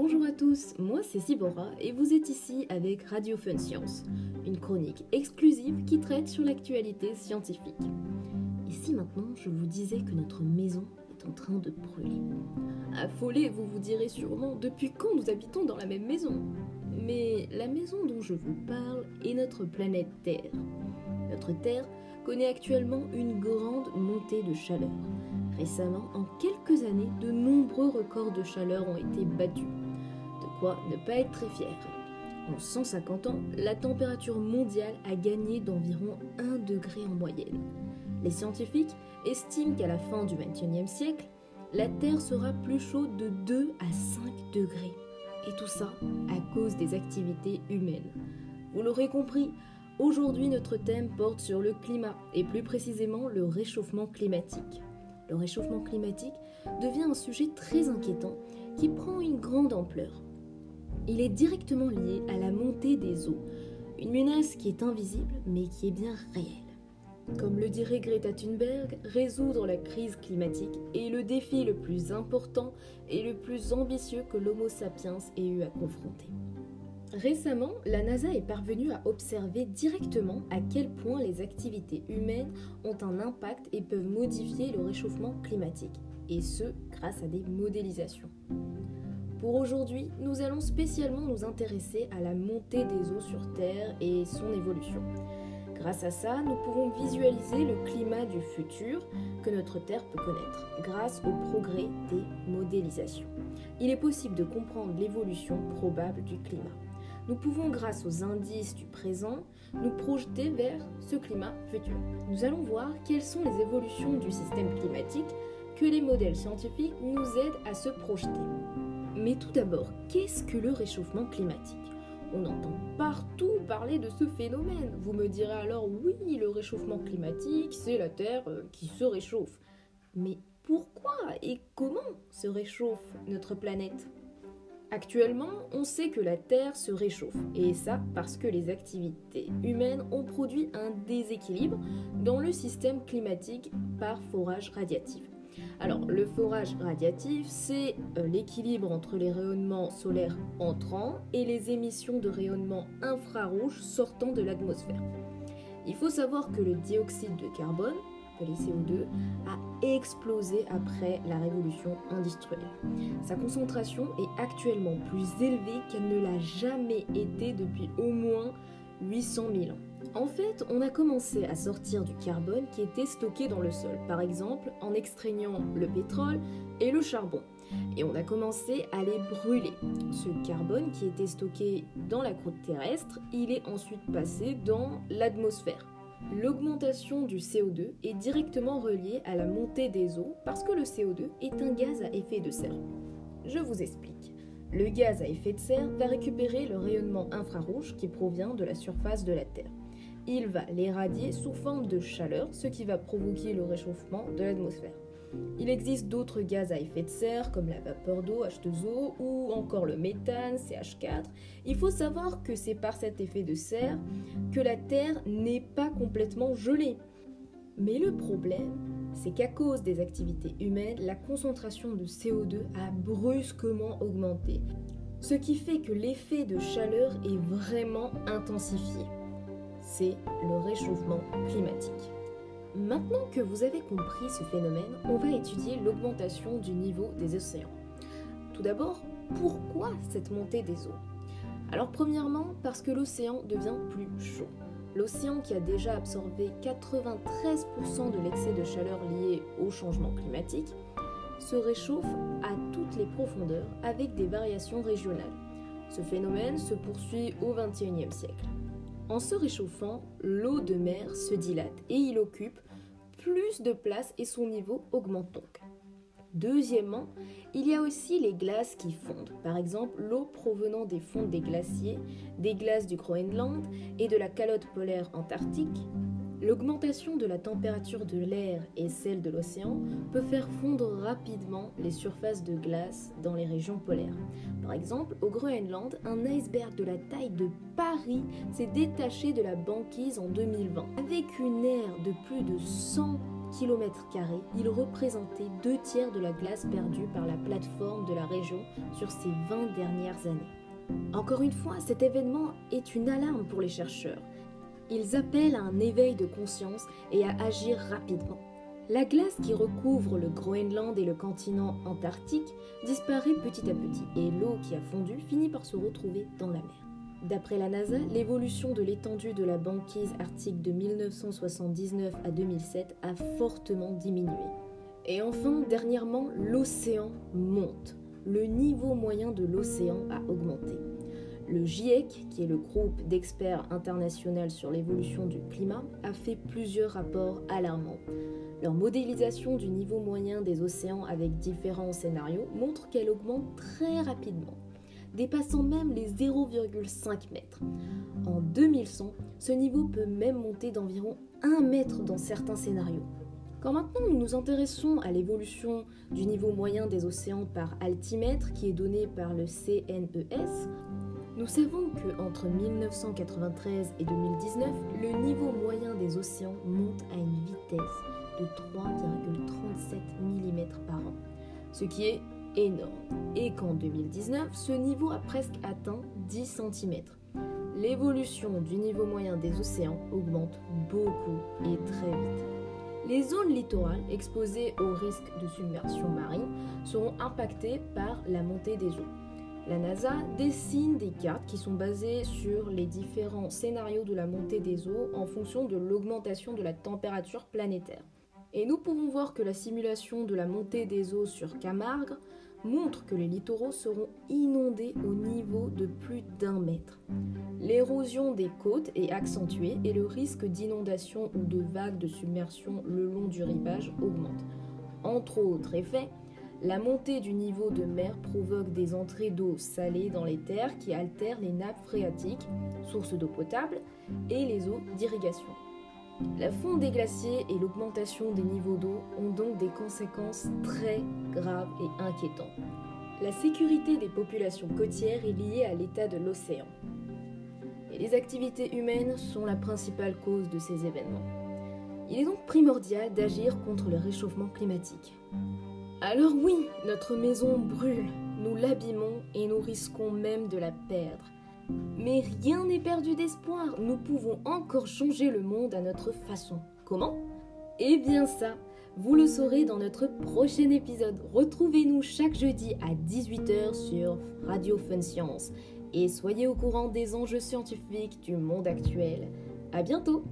Bonjour à tous, moi c'est Sibora et vous êtes ici avec Radio Fun Science, une chronique exclusive qui traite sur l'actualité scientifique. Et si maintenant je vous disais que notre maison est en train de brûler Affolé, vous vous direz sûrement depuis quand nous habitons dans la même maison? Mais la maison dont je vous parle est notre planète Terre. Notre Terre connaît actuellement une grande montée de chaleur. Récemment, en quelques années, de nombreux records de chaleur ont été battus. De quoi ne pas être très fier. En 150 ans, la température mondiale a gagné d'environ 1 degré en moyenne. Les scientifiques estiment qu'à la fin du XXIe siècle, la Terre sera plus chaude de 2 à 5 degrés. Et tout ça à cause des activités humaines. Vous l'aurez compris, aujourd'hui notre thème porte sur le climat et plus précisément le réchauffement climatique. Le réchauffement climatique devient un sujet très inquiétant qui prend une grande ampleur. Il est directement lié à la montée des eaux, une menace qui est invisible mais qui est bien réelle. Comme le dirait Greta Thunberg, résoudre la crise climatique est le défi le plus important et le plus ambitieux que l'Homo sapiens ait eu à confronter. Récemment, la NASA est parvenue à observer directement à quel point les activités humaines ont un impact et peuvent modifier le réchauffement climatique, et ce grâce à des modélisations. Pour aujourd'hui, nous allons spécialement nous intéresser à la montée des eaux sur Terre et son évolution. Grâce à ça, nous pouvons visualiser le climat du futur que notre Terre peut connaître, grâce au progrès des modélisations. Il est possible de comprendre l'évolution probable du climat. Nous pouvons, grâce aux indices du présent, nous projeter vers ce climat futur. Nous allons voir quelles sont les évolutions du système climatique que les modèles scientifiques nous aident à se projeter. Mais tout d'abord, qu'est-ce que le réchauffement climatique? On entend partout parler de ce phénomène. Vous me direz alors oui, le réchauffement climatique, c'est la Terre euh, qui se réchauffe. Mais pourquoi et comment se réchauffe notre planète? Actuellement, on sait que la Terre se réchauffe, et ça parce que les activités humaines ont produit un déséquilibre dans le système climatique par forage radiatif. Alors, le forage radiatif, c'est euh, l'équilibre entre les rayonnements solaires entrants et les émissions de rayonnements infrarouges sortant de l'atmosphère. Il faut savoir que le dioxyde de carbone, appelé CO2, a explosé après la révolution industrielle. Sa concentration est actuellement plus élevée qu'elle ne l'a jamais été depuis au moins 800 000 ans. En fait, on a commencé à sortir du carbone qui était stocké dans le sol, par exemple en extraignant le pétrole et le charbon. Et on a commencé à les brûler. Ce carbone qui était stocké dans la croûte terrestre, il est ensuite passé dans l'atmosphère. L'augmentation du CO2 est directement reliée à la montée des eaux parce que le CO2 est un gaz à effet de serre. Je vous explique. Le gaz à effet de serre va récupérer le rayonnement infrarouge qui provient de la surface de la Terre il va l'éradier sous forme de chaleur, ce qui va provoquer le réchauffement de l'atmosphère. Il existe d'autres gaz à effet de serre comme la vapeur d'eau H2O ou encore le méthane CH4. Il faut savoir que c'est par cet effet de serre que la Terre n'est pas complètement gelée. Mais le problème, c'est qu'à cause des activités humaines, la concentration de CO2 a brusquement augmenté, ce qui fait que l'effet de chaleur est vraiment intensifié c'est le réchauffement climatique. Maintenant que vous avez compris ce phénomène, on va étudier l'augmentation du niveau des océans. Tout d'abord, pourquoi cette montée des eaux? Alors premièrement, parce que l'océan devient plus chaud. L'océan qui a déjà absorbé 93% de l'excès de chaleur lié au changement climatique se réchauffe à toutes les profondeurs avec des variations régionales. Ce phénomène se poursuit au XXIe siècle. En se réchauffant, l'eau de mer se dilate et il occupe plus de place et son niveau augmente donc. Deuxièmement, il y a aussi les glaces qui fondent. Par exemple, l'eau provenant des fonds des glaciers, des glaces du Groenland et de la calotte polaire antarctique L'augmentation de la température de l'air et celle de l'océan peut faire fondre rapidement les surfaces de glace dans les régions polaires. Par exemple, au Groenland, un iceberg de la taille de Paris s'est détaché de la banquise en 2020. Avec une aire de plus de 100 km, il représentait deux tiers de la glace perdue par la plateforme de la région sur ces 20 dernières années. Encore une fois, cet événement est une alarme pour les chercheurs. Ils appellent à un éveil de conscience et à agir rapidement. La glace qui recouvre le Groenland et le continent antarctique disparaît petit à petit et l'eau qui a fondu finit par se retrouver dans la mer. D'après la NASA, l'évolution de l'étendue de la banquise arctique de 1979 à 2007 a fortement diminué. Et enfin, dernièrement, l'océan monte. Le niveau moyen de l'océan a augmenté. Le GIEC, qui est le groupe d'experts international sur l'évolution du climat, a fait plusieurs rapports alarmants. Leur modélisation du niveau moyen des océans avec différents scénarios montre qu'elle augmente très rapidement dépassant même les 0,5 mètres. En 2100, ce niveau peut même monter d'environ 1 mètre dans certains scénarios. Quand maintenant nous nous intéressons à l'évolution du niveau moyen des océans par altimètre qui est donné par le CNES, nous savons que entre 1993 et 2019, le niveau moyen des océans monte à une vitesse de 3,37 mm par an, ce qui est énorme et qu'en 2019, ce niveau a presque atteint 10 cm. L'évolution du niveau moyen des océans augmente beaucoup et très vite. Les zones littorales exposées au risque de submersion marine seront impactées par la montée des eaux. La NASA dessine des cartes qui sont basées sur les différents scénarios de la montée des eaux en fonction de l'augmentation de la température planétaire. Et nous pouvons voir que la simulation de la montée des eaux sur Camargue montre que les littoraux seront inondés au niveau de plus d'un mètre. L'érosion des côtes est accentuée et le risque d'inondation ou de vagues de submersion le long du rivage augmente. Entre autres effets, la montée du niveau de mer provoque des entrées d'eau salée dans les terres qui altèrent les nappes phréatiques, sources d'eau potable, et les eaux d'irrigation. La fonte des glaciers et l'augmentation des niveaux d'eau ont donc des conséquences très graves et inquiétantes. La sécurité des populations côtières est liée à l'état de l'océan. Les activités humaines sont la principale cause de ces événements. Il est donc primordial d'agir contre le réchauffement climatique. Alors oui, notre maison brûle, nous l'abîmons et nous risquons même de la perdre. Mais rien n'est perdu d'espoir, nous pouvons encore changer le monde à notre façon. Comment? Eh bien ça, vous le saurez dans notre prochain épisode. Retrouvez-nous chaque jeudi à 18h sur Radio Fun Science et soyez au courant des enjeux scientifiques du monde actuel. À bientôt